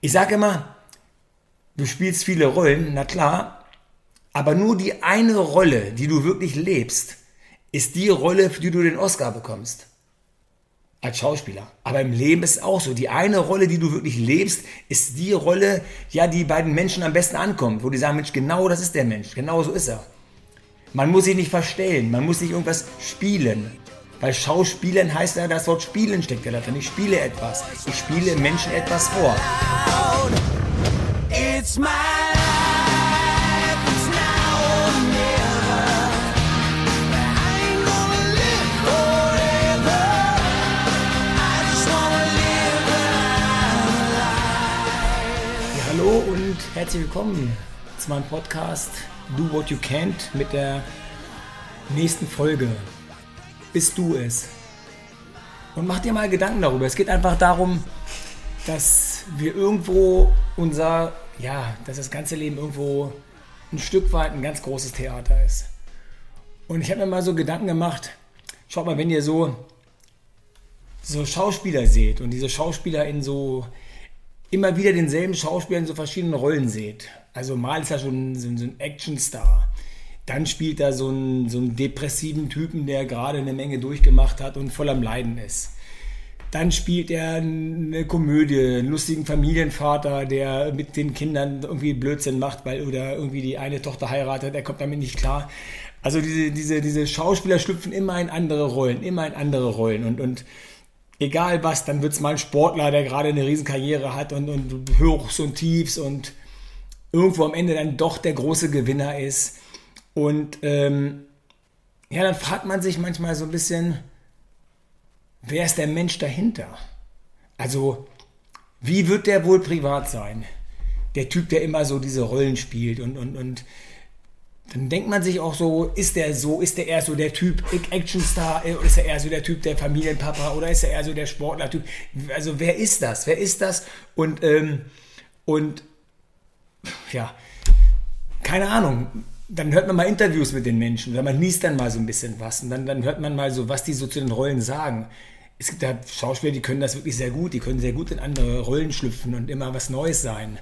Ich sage immer, du spielst viele Rollen, na klar, aber nur die eine Rolle, die du wirklich lebst, ist die Rolle, für die du den Oscar bekommst. Als Schauspieler. Aber im Leben ist es auch so. Die eine Rolle, die du wirklich lebst, ist die Rolle, ja, die bei den Menschen am besten ankommt. Wo die sagen, Mensch, genau das ist der Mensch. Genau so ist er. Man muss sich nicht verstellen. Man muss nicht irgendwas spielen. Weil Schauspielen heißt ja, das Wort Spielen steckt ja darin. Ich spiele etwas. Ich spiele Menschen etwas vor. It's my Hallo und herzlich willkommen zu meinem Podcast Do What You Can't mit der nächsten Folge. Bist du es? Und mach dir mal Gedanken darüber. Es geht einfach darum, dass wir irgendwo unser, ja, dass das ganze Leben irgendwo ein Stück weit ein ganz großes Theater ist. Und ich habe mir mal so Gedanken gemacht, schaut mal, wenn ihr so, so Schauspieler seht und diese Schauspieler in so immer wieder denselben Schauspieler in so verschiedenen Rollen seht. Also mal ist er schon so, so ein Actionstar. Dann spielt er so einen, so einen depressiven Typen, der gerade eine Menge durchgemacht hat und voll am Leiden ist. Dann spielt er eine Komödie, einen lustigen Familienvater, der mit den Kindern irgendwie Blödsinn macht, weil oder irgendwie die eine Tochter heiratet, er kommt damit nicht klar. Also diese, diese, diese Schauspieler schlüpfen immer in andere Rollen, immer in andere Rollen und, und egal was, dann wird es mal ein Sportler, der gerade eine Riesenkarriere hat und, und Hochs und Tiefs und irgendwo am Ende dann doch der große Gewinner ist. Und ähm, ja, dann fragt man sich manchmal so ein bisschen, wer ist der Mensch dahinter? Also, wie wird der wohl privat sein? Der Typ, der immer so diese Rollen spielt und, und, und dann denkt man sich auch so, ist der so, ist der eher so der Typ Actionstar, oder ist er eher so der Typ der Familienpapa oder ist er eher so der Sportler-Typ? Also wer ist das? Wer ist das? Und, ähm, und ja, keine Ahnung. Dann hört man mal Interviews mit den Menschen oder man liest dann mal so ein bisschen was und dann, dann hört man mal so, was die so zu den Rollen sagen. Es gibt da Schauspieler, die können das wirklich sehr gut, die können sehr gut in andere Rollen schlüpfen und immer was Neues sein.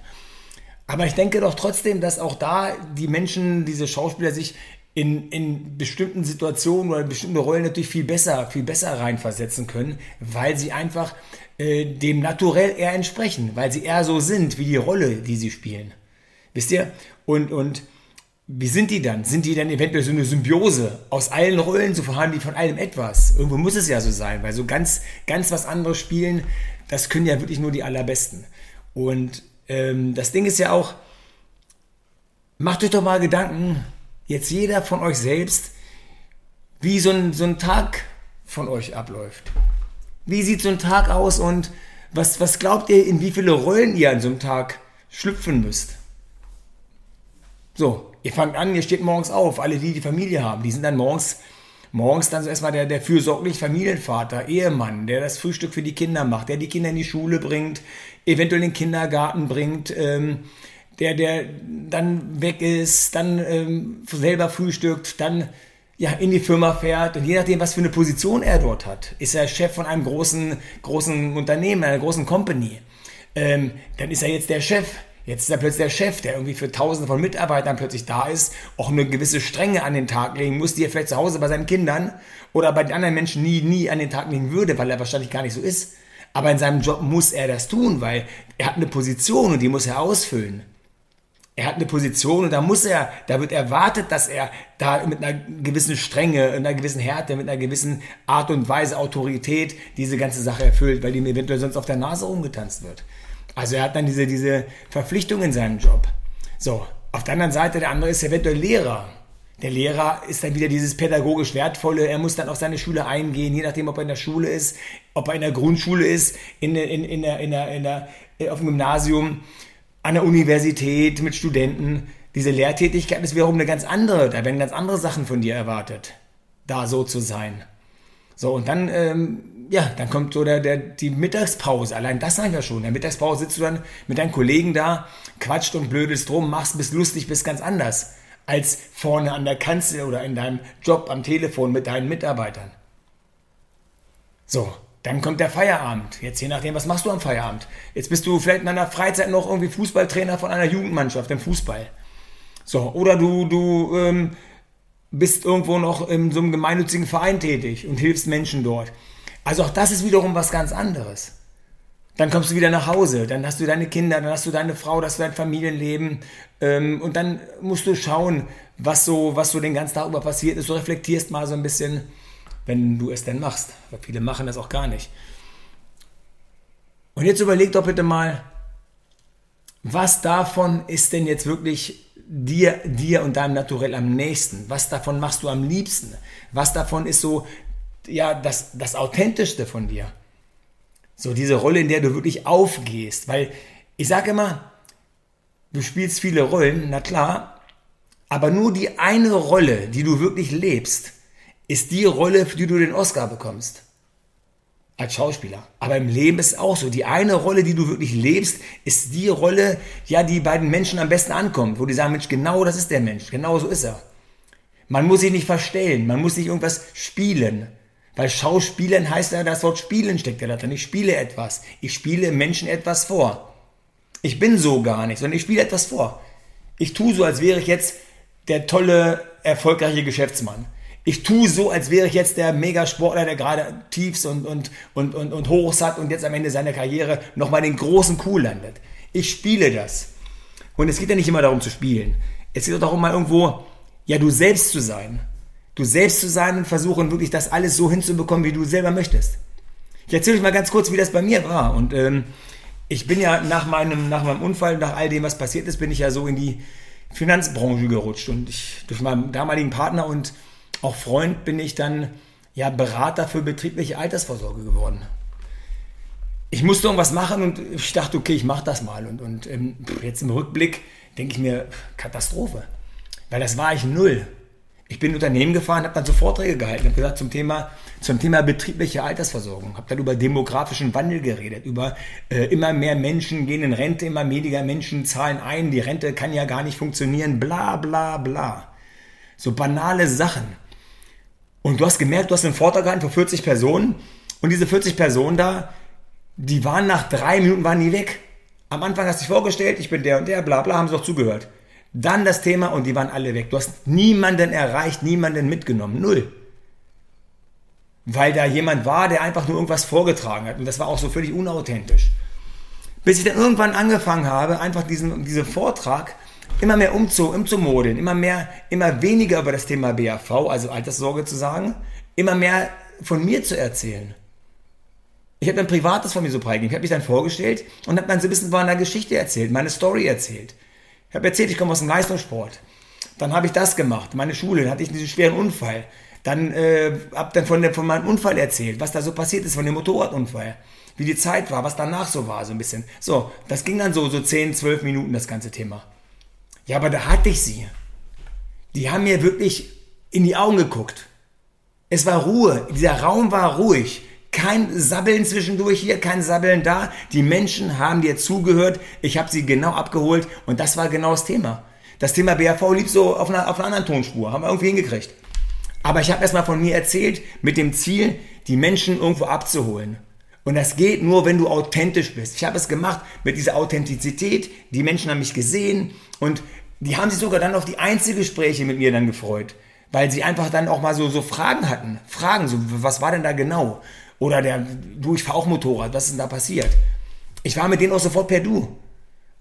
Aber ich denke doch trotzdem, dass auch da die Menschen, diese Schauspieler sich in, in bestimmten Situationen oder bestimmte Rollen natürlich viel besser, viel besser reinversetzen können, weil sie einfach äh, dem Naturell eher entsprechen, weil sie eher so sind wie die Rolle, die sie spielen. Wisst ihr? Und, und wie sind die dann? Sind die dann eventuell so eine Symbiose aus allen Rollen, so haben die von allem etwas? Irgendwo muss es ja so sein, weil so ganz, ganz was anderes spielen, das können ja wirklich nur die allerbesten. Und ähm, das Ding ist ja auch, macht euch doch mal Gedanken, jetzt jeder von euch selbst, wie so ein, so ein Tag von euch abläuft. Wie sieht so ein Tag aus und was, was glaubt ihr, in wie viele Rollen ihr an so einem Tag schlüpfen müsst? So, ihr fangt an, ihr steht morgens auf, alle die die Familie haben, die sind dann morgens morgens dann so erstmal der, der fürsorgliche Familienvater, Ehemann, der das Frühstück für die Kinder macht, der die Kinder in die Schule bringt, eventuell in den Kindergarten bringt, ähm, der, der dann weg ist, dann ähm, selber frühstückt, dann ja, in die Firma fährt. Und je nachdem, was für eine Position er dort hat, ist er Chef von einem großen, großen Unternehmen, einer großen Company, ähm, dann ist er jetzt der Chef Jetzt ist er plötzlich der Chef, der irgendwie für tausende von Mitarbeitern plötzlich da ist, auch eine gewisse Strenge an den Tag legen muss, die er vielleicht zu Hause bei seinen Kindern oder bei den anderen Menschen nie, nie an den Tag legen würde, weil er wahrscheinlich gar nicht so ist. Aber in seinem Job muss er das tun, weil er hat eine Position und die muss er ausfüllen. Er hat eine Position und da muss er, da wird erwartet, dass er da mit einer gewissen Strenge, einer gewissen Härte, mit einer gewissen Art und Weise, Autorität diese ganze Sache erfüllt, weil ihm eventuell sonst auf der Nase rumgetanzt wird. Also er hat dann diese, diese Verpflichtung in seinem Job. So, auf der anderen Seite, der andere ist eventuell Lehrer. Der Lehrer ist dann wieder dieses pädagogisch Wertvolle. Er muss dann auf seine Schule eingehen, je nachdem, ob er in der Schule ist, ob er in der Grundschule ist, in, in, in der, in der, in der, äh, auf dem Gymnasium, an der Universität mit Studenten. Diese Lehrtätigkeit ist wiederum eine ganz andere. Da werden ganz andere Sachen von dir erwartet, da so zu sein. So, und dann ähm, ja, dann kommt so der, der, die Mittagspause. Allein das sagen wir schon. In der Mittagspause sitzt du dann mit deinen Kollegen da, quatscht und blödest drum, machst, bist lustig, bist ganz anders als vorne an der Kanzel oder in deinem Job am Telefon mit deinen Mitarbeitern. So, Dann kommt der Feierabend. Jetzt je nachdem, was machst du am Feierabend? Jetzt bist du vielleicht in deiner Freizeit noch irgendwie Fußballtrainer von einer Jugendmannschaft im Fußball. So, oder du, du ähm, bist irgendwo noch in so einem gemeinnützigen Verein tätig und hilfst Menschen dort. Also auch das ist wiederum was ganz anderes. Dann kommst du wieder nach Hause, dann hast du deine Kinder, dann hast du deine Frau, das dein Familienleben ähm, und dann musst du schauen, was so, was so den ganzen Tag über passiert ist. Du reflektierst mal so ein bisschen, wenn du es denn machst. Weil viele machen das auch gar nicht. Und jetzt überleg doch bitte mal, was davon ist denn jetzt wirklich dir, dir und deinem Naturell am nächsten? Was davon machst du am liebsten? Was davon ist so, ja, das, das Authentischste von dir? So diese Rolle, in der du wirklich aufgehst. Weil ich sage immer, du spielst viele Rollen, na klar, aber nur die eine Rolle, die du wirklich lebst, ist die Rolle, für die du den Oscar bekommst. Als Schauspieler. Aber im Leben ist es auch so. Die eine Rolle, die du wirklich lebst, ist die Rolle, ja, die bei den Menschen am besten ankommt. Wo die sagen, Mensch, genau das ist der Mensch. Genau so ist er. Man muss sich nicht verstellen. Man muss nicht irgendwas spielen. Weil Schauspielen heißt ja, das Wort Spielen steckt ja da drin. Ich spiele etwas. Ich spiele Menschen etwas vor. Ich bin so gar nicht, sondern ich spiele etwas vor. Ich tue so, als wäre ich jetzt der tolle, erfolgreiche Geschäftsmann. Ich tue so, als wäre ich jetzt der Megasportler, der gerade Tiefs und, und, und, und, und Hochs hat und jetzt am Ende seiner Karriere nochmal den großen Kuh landet. Ich spiele das. Und es geht ja nicht immer darum zu spielen. Es geht auch darum, mal irgendwo, ja, du selbst zu sein du selbst zu sein und versuchen wirklich das alles so hinzubekommen, wie du selber möchtest. Ich erzähle euch mal ganz kurz, wie das bei mir war. Und ähm, ich bin ja nach meinem, nach meinem Unfall, nach all dem, was passiert ist, bin ich ja so in die Finanzbranche gerutscht. Und ich, durch meinen damaligen Partner und auch Freund bin ich dann ja Berater für betriebliche Altersvorsorge geworden. Ich musste irgendwas machen und ich dachte, okay, ich mache das mal. Und, und ähm, jetzt im Rückblick denke ich mir, Katastrophe. Weil das war ich null. Ich bin in Unternehmen gefahren, habe dann so Vorträge gehalten, habe gesagt zum Thema, zum Thema betriebliche Altersversorgung, habe dann über demografischen Wandel geredet, über äh, immer mehr Menschen gehen in Rente, immer weniger Menschen zahlen ein, die Rente kann ja gar nicht funktionieren, bla bla bla. So banale Sachen. Und du hast gemerkt, du hast einen Vortrag gehalten für 40 Personen und diese 40 Personen da, die waren nach drei Minuten waren die weg. Am Anfang hast du dich vorgestellt, ich bin der und der, bla bla, haben sie doch zugehört. Dann das Thema und die waren alle weg. Du hast niemanden erreicht, niemanden mitgenommen. Null. Weil da jemand war, der einfach nur irgendwas vorgetragen hat. Und das war auch so völlig unauthentisch. Bis ich dann irgendwann angefangen habe, einfach diesen, diesen Vortrag immer mehr umzu, umzumodeln, immer mehr, immer weniger über das Thema BAV, also Alterssorge zu sagen, immer mehr von mir zu erzählen. Ich habe ein Privates von mir so preisgegeben. Ich habe mich dann vorgestellt und habe dann so ein bisschen von einer Geschichte erzählt, meine Story erzählt. Habe erzählt, ich komme aus dem Leistungssport. Dann habe ich das gemacht. Meine Schule, dann hatte ich diesen schweren Unfall. Dann äh, habe dann von, von meinem Unfall erzählt, was da so passiert ist, von dem Motorradunfall. Wie die Zeit war, was danach so war, so ein bisschen. So, das ging dann so, so 10, 12 Minuten, das ganze Thema. Ja, aber da hatte ich sie. Die haben mir wirklich in die Augen geguckt. Es war Ruhe. Dieser Raum war ruhig. Kein Sabbeln zwischendurch hier, kein Sabbeln da. Die Menschen haben dir zugehört. Ich habe sie genau abgeholt und das war genau das Thema. Das Thema BAV lief so auf einer, auf einer anderen Tonspur, haben wir irgendwie hingekriegt. Aber ich habe erstmal von mir erzählt, mit dem Ziel, die Menschen irgendwo abzuholen. Und das geht nur, wenn du authentisch bist. Ich habe es gemacht mit dieser Authentizität. Die Menschen haben mich gesehen und die haben sich sogar dann auf die Einzelgespräche mit mir dann gefreut, weil sie einfach dann auch mal so, so Fragen hatten. Fragen, so, was war denn da genau? Oder der, du, ich fahre auch Motorrad, was ist denn da passiert? Ich war mit denen auch sofort per Du.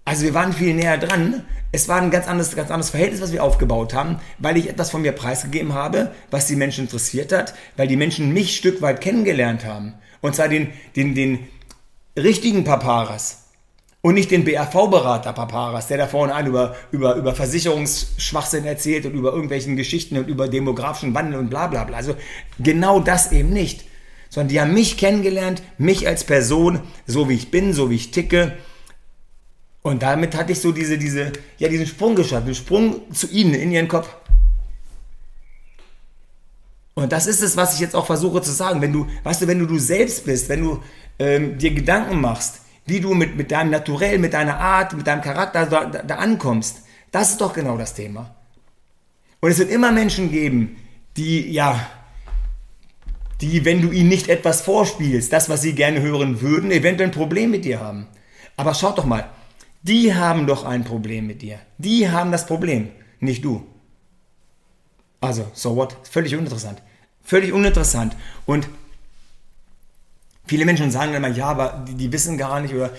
Also wir waren viel näher dran. Es war ein ganz anderes, ganz anderes Verhältnis, was wir aufgebaut haben, weil ich etwas von mir preisgegeben habe, was die Menschen interessiert hat, weil die Menschen mich ein Stück weit kennengelernt haben. Und zwar den, den, den richtigen Paparas. Und nicht den BRV-Berater Paparas, der da vorne an über, über, über Versicherungsschwachsinn erzählt und über irgendwelchen Geschichten und über demografischen Wandel und bla bla bla. Also genau das eben nicht sondern die haben mich kennengelernt, mich als Person, so wie ich bin, so wie ich ticke. Und damit hatte ich so diese, diese, ja, diesen Sprung geschafft, den Sprung zu ihnen in ihren Kopf. Und das ist es, was ich jetzt auch versuche zu sagen. Wenn du, weißt du, wenn du du selbst bist, wenn du ähm, dir Gedanken machst, wie du mit, mit deinem Naturell, mit deiner Art, mit deinem Charakter da, da, da ankommst, das ist doch genau das Thema. Und es wird immer Menschen geben, die, ja, die, wenn du ihnen nicht etwas vorspielst, das, was sie gerne hören würden, eventuell ein Problem mit dir haben. Aber schaut doch mal, die haben doch ein Problem mit dir. Die haben das Problem, nicht du. Also, so what? Völlig uninteressant. Völlig uninteressant. Und viele Menschen sagen immer, ja, aber die, die wissen gar nicht oder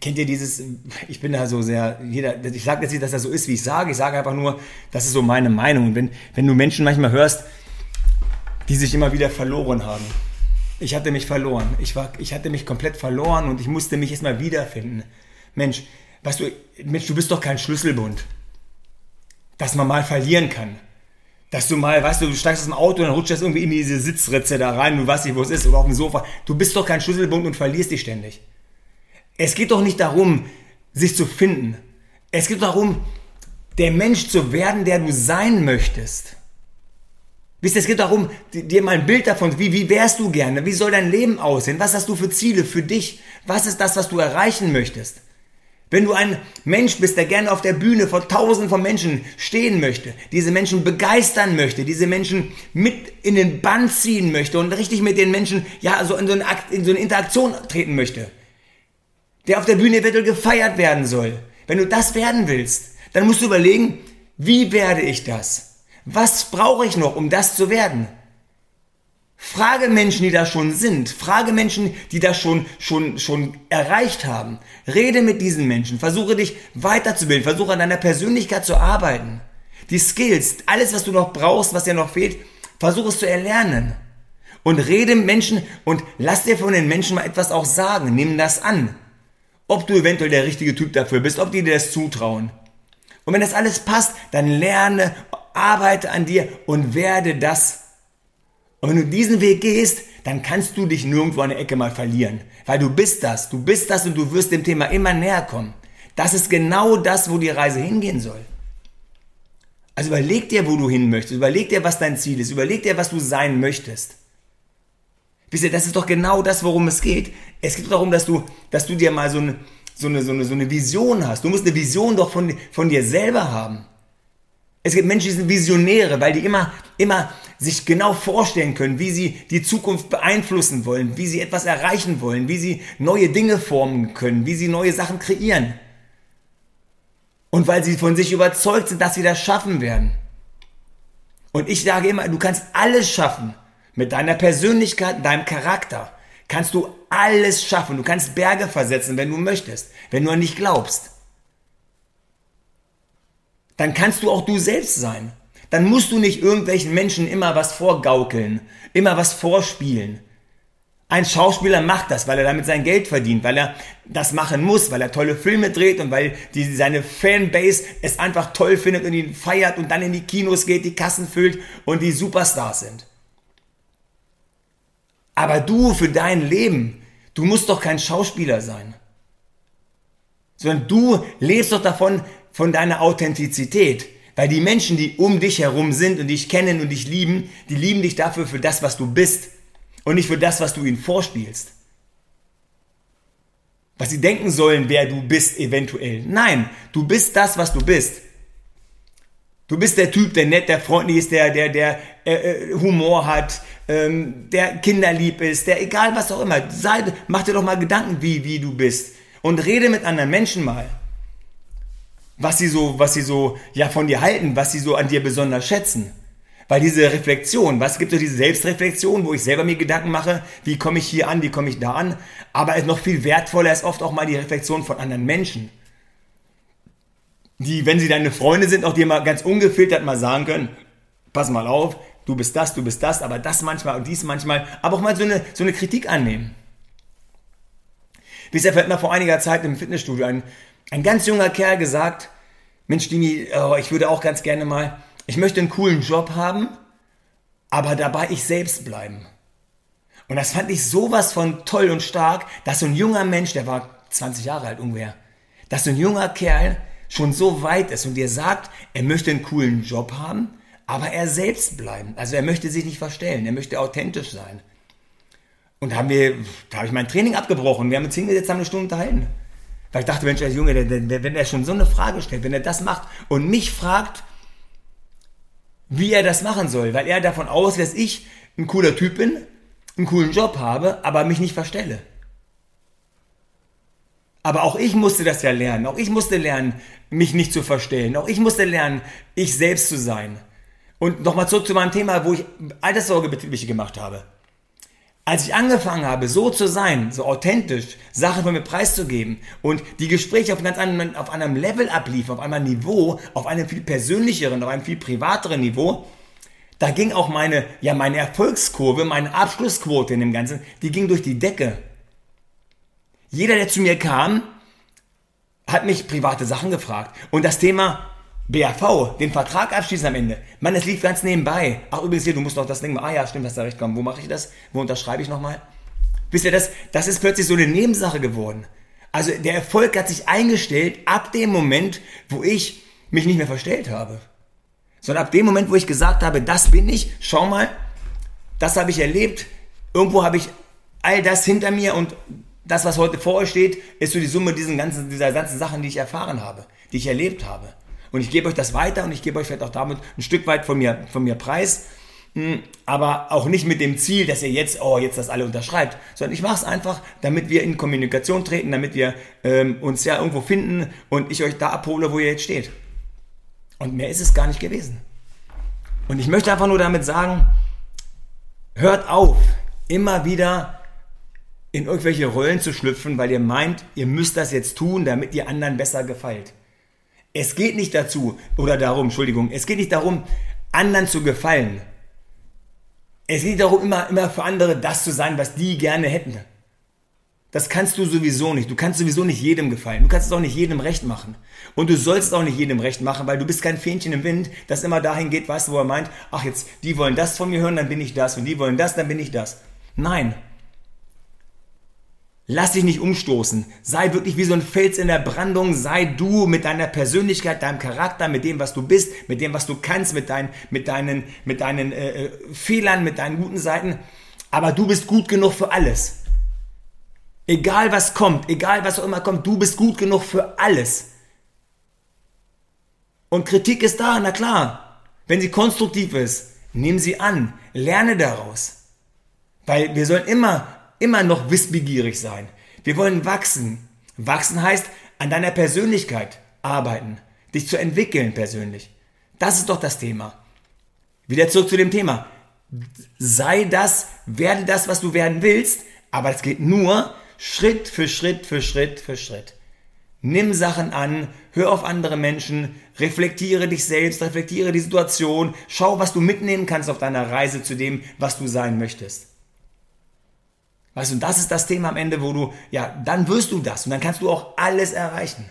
kennt ihr dieses, ich bin da so sehr, jeder, ich sage jetzt nicht, dass das so ist, wie ich sage, ich sage einfach nur, das ist so meine Meinung. Und wenn, wenn du Menschen manchmal hörst, die sich immer wieder verloren haben. Ich hatte mich verloren. Ich, war, ich hatte mich komplett verloren und ich musste mich erstmal wiederfinden. Mensch, weißt du, Mensch, du bist doch kein Schlüsselbund, dass man mal verlieren kann. Dass du mal, weißt du, du steigst aus dem Auto und dann rutscht das irgendwie in diese Sitzritze da rein, du weißt nicht, wo es ist, oder auf dem Sofa. Du bist doch kein Schlüsselbund und verlierst dich ständig. Es geht doch nicht darum, sich zu finden. Es geht darum, der Mensch zu werden, der du sein möchtest. Wisst ihr, es geht darum, dir mal ein Bild davon, wie, wie wärst du gerne? Wie soll dein Leben aussehen? Was hast du für Ziele für dich? Was ist das, was du erreichen möchtest? Wenn du ein Mensch bist, der gerne auf der Bühne vor tausenden von Menschen stehen möchte, diese Menschen begeistern möchte, diese Menschen mit in den Bann ziehen möchte und richtig mit den Menschen, ja, so in so eine, in so eine Interaktion treten möchte, der auf der Bühne eventuell gefeiert werden soll. Wenn du das werden willst, dann musst du überlegen, wie werde ich das? Was brauche ich noch, um das zu werden? Frage Menschen, die da schon sind. Frage Menschen, die das schon, schon, schon erreicht haben. Rede mit diesen Menschen. Versuche dich weiterzubilden. Versuche an deiner Persönlichkeit zu arbeiten. Die Skills, alles, was du noch brauchst, was dir noch fehlt, versuche es zu erlernen. Und rede mit Menschen und lass dir von den Menschen mal etwas auch sagen. Nimm das an. Ob du eventuell der richtige Typ dafür bist, ob die dir das zutrauen. Und wenn das alles passt, dann lerne arbeite an dir und werde das. Und wenn du diesen Weg gehst, dann kannst du dich nirgendwo an der Ecke mal verlieren. Weil du bist das, du bist das und du wirst dem Thema immer näher kommen. Das ist genau das, wo die Reise hingehen soll. Also überleg dir, wo du hin möchtest. Überleg dir, was dein Ziel ist. Überleg dir, was du sein möchtest. Wisst ihr, das ist doch genau das, worum es geht. Es geht darum, dass du, dass du dir mal so eine, so eine, so eine, so eine Vision hast. Du musst eine Vision doch von, von dir selber haben. Es gibt Menschen, die sind Visionäre, weil die immer, immer sich genau vorstellen können, wie sie die Zukunft beeinflussen wollen, wie sie etwas erreichen wollen, wie sie neue Dinge formen können, wie sie neue Sachen kreieren. Und weil sie von sich überzeugt sind, dass sie das schaffen werden. Und ich sage immer, du kannst alles schaffen. Mit deiner Persönlichkeit, deinem Charakter kannst du alles schaffen. Du kannst Berge versetzen, wenn du möchtest, wenn du an dich glaubst dann kannst du auch du selbst sein. Dann musst du nicht irgendwelchen Menschen immer was vorgaukeln, immer was vorspielen. Ein Schauspieler macht das, weil er damit sein Geld verdient, weil er das machen muss, weil er tolle Filme dreht und weil die, seine Fanbase es einfach toll findet und ihn feiert und dann in die Kinos geht, die Kassen füllt und die Superstars sind. Aber du für dein Leben, du musst doch kein Schauspieler sein, sondern du lebst doch davon, von deiner Authentizität. Weil die Menschen, die um dich herum sind und dich kennen und dich lieben, die lieben dich dafür für das, was du bist und nicht für das, was du ihnen vorspielst. Was sie denken sollen, wer du bist eventuell. Nein, du bist das, was du bist. Du bist der Typ, der nett, der freundlich ist, der, der, der äh, äh Humor hat, ähm, der kinderlieb ist, der egal was auch immer. Sei, mach dir doch mal Gedanken, wie, wie du bist. Und rede mit anderen Menschen mal was sie so, was sie so, ja, von dir halten, was sie so an dir besonders schätzen. Weil diese Reflexion, was gibt so diese Selbstreflexion, wo ich selber mir Gedanken mache, wie komme ich hier an, wie komme ich da an, aber noch viel wertvoller ist oft auch mal die Reflexion von anderen Menschen. Die, wenn sie deine Freunde sind, auch dir mal ganz ungefiltert mal sagen können, pass mal auf, du bist das, du bist das, aber das manchmal und dies manchmal, aber auch mal so eine, so eine Kritik annehmen. Bisher fällt mir vor einiger Zeit im Fitnessstudio ein, ein ganz junger Kerl gesagt, Mensch, Dini, oh, ich würde auch ganz gerne mal, ich möchte einen coolen Job haben, aber dabei ich selbst bleiben. Und das fand ich sowas von toll und stark, dass so ein junger Mensch, der war 20 Jahre alt ungefähr, dass so ein junger Kerl schon so weit ist und dir sagt, er möchte einen coolen Job haben, aber er selbst bleiben. Also er möchte sich nicht verstellen, er möchte authentisch sein. Und da haben wir, da habe ich mein Training abgebrochen. Wir haben uns hingesetzt, haben eine Stunde unterhalten. Weil ich dachte, Mensch, der Junge, wenn er schon so eine Frage stellt, wenn er das macht und mich fragt, wie er das machen soll, weil er davon ausgeht, dass ich ein cooler Typ bin, einen coolen Job habe, aber mich nicht verstelle. Aber auch ich musste das ja lernen. Auch ich musste lernen, mich nicht zu verstellen. Auch ich musste lernen, ich selbst zu sein. Und nochmal zurück zu meinem Thema, wo ich Alterssorge betriebliche gemacht habe. Als ich angefangen habe, so zu sein, so authentisch, Sachen von mir preiszugeben und die Gespräche auf einem ganz anderen, auf einem Level abliefen, auf einem Niveau, auf einem viel persönlicheren, auf einem viel privateren Niveau, da ging auch meine, ja, meine Erfolgskurve, meine Abschlussquote in dem Ganzen, die ging durch die Decke. Jeder, der zu mir kam, hat mich private Sachen gefragt. Und das Thema BAV, den Vertrag abschließen am Ende. Mann, es lief ganz nebenbei. Ach, übrigens hier, du musst doch das Ding, ah ja, stimmt, hast da recht, komm, wo mache ich das? Wo unterschreibe ich nochmal? Wisst ihr, das, das ist plötzlich so eine Nebensache geworden. Also der Erfolg hat sich eingestellt ab dem Moment, wo ich mich nicht mehr verstellt habe. Sondern ab dem Moment, wo ich gesagt habe, das bin ich, schau mal, das habe ich erlebt, irgendwo habe ich all das hinter mir und das, was heute vor euch steht, ist so die Summe dieser ganzen, dieser ganzen Sachen, die ich erfahren habe, die ich erlebt habe. Und ich gebe euch das weiter und ich gebe euch vielleicht auch damit ein Stück weit von mir, von mir preis. Hm, aber auch nicht mit dem Ziel, dass ihr jetzt, oh, jetzt das alle unterschreibt, sondern ich mache es einfach, damit wir in Kommunikation treten, damit wir ähm, uns ja irgendwo finden und ich euch da abhole, wo ihr jetzt steht. Und mehr ist es gar nicht gewesen. Und ich möchte einfach nur damit sagen, hört auf, immer wieder in irgendwelche Rollen zu schlüpfen, weil ihr meint, ihr müsst das jetzt tun, damit ihr anderen besser gefällt. Es geht nicht dazu, oder darum, Entschuldigung, es geht nicht darum, anderen zu gefallen. Es geht darum, immer, immer für andere das zu sein, was die gerne hätten. Das kannst du sowieso nicht. Du kannst sowieso nicht jedem gefallen. Du kannst es auch nicht jedem recht machen. Und du sollst es auch nicht jedem recht machen, weil du bist kein Fähnchen im Wind, das immer dahin geht, weißt du, wo er meint, ach jetzt, die wollen das von mir hören, dann bin ich das. Und die wollen das, dann bin ich das. Nein. Lass dich nicht umstoßen. Sei wirklich wie so ein Fels in der Brandung. Sei du mit deiner Persönlichkeit, deinem Charakter, mit dem, was du bist, mit dem, was du kannst, mit, dein, mit deinen, mit deinen äh, äh, Fehlern, mit deinen guten Seiten. Aber du bist gut genug für alles. Egal was kommt, egal was auch immer kommt, du bist gut genug für alles. Und Kritik ist da, na klar. Wenn sie konstruktiv ist, nimm sie an, lerne daraus. Weil wir sollen immer immer noch wissbegierig sein. Wir wollen wachsen. Wachsen heißt an deiner Persönlichkeit arbeiten, dich zu entwickeln persönlich. Das ist doch das Thema. Wieder zurück zu dem Thema. Sei das, werde das, was du werden willst, aber es geht nur Schritt für Schritt für Schritt für Schritt. Nimm Sachen an, hör auf andere Menschen, reflektiere dich selbst, reflektiere die Situation, schau, was du mitnehmen kannst auf deiner Reise zu dem, was du sein möchtest. Weißt du, und das ist das Thema am Ende, wo du, ja, dann wirst du das und dann kannst du auch alles erreichen.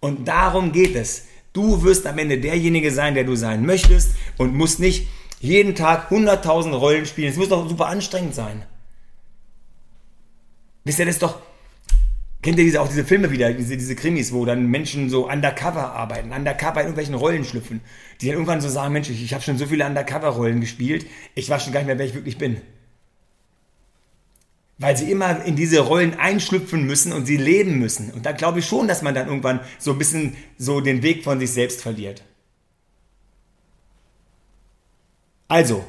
Und darum geht es. Du wirst am Ende derjenige sein, der du sein möchtest und musst nicht jeden Tag 100.000 Rollen spielen. Es muss doch super anstrengend sein. Wisst ihr das doch? Kennt ihr diese, auch diese Filme wieder, diese, diese Krimis, wo dann Menschen so undercover arbeiten, undercover in irgendwelchen Rollen schlüpfen, die dann irgendwann so sagen, Mensch, ich, ich habe schon so viele undercover-Rollen gespielt, ich weiß schon gar nicht mehr, wer ich wirklich bin weil sie immer in diese Rollen einschlüpfen müssen und sie leben müssen. Und da glaube ich schon, dass man dann irgendwann so ein bisschen so den Weg von sich selbst verliert. Also,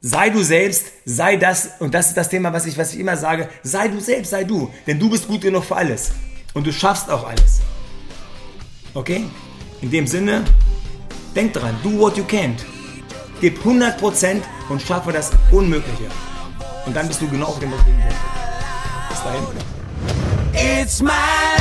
sei du selbst, sei das, und das ist das Thema, was ich, was ich immer sage, sei du selbst, sei du, denn du bist gut genug für alles. Und du schaffst auch alles. Okay? In dem Sinne, denk dran, do what you can't. Gib 100% und schaffe das Unmögliche. Und dann bist du genau auf dem richtigen Weg. Bis dahin. It's my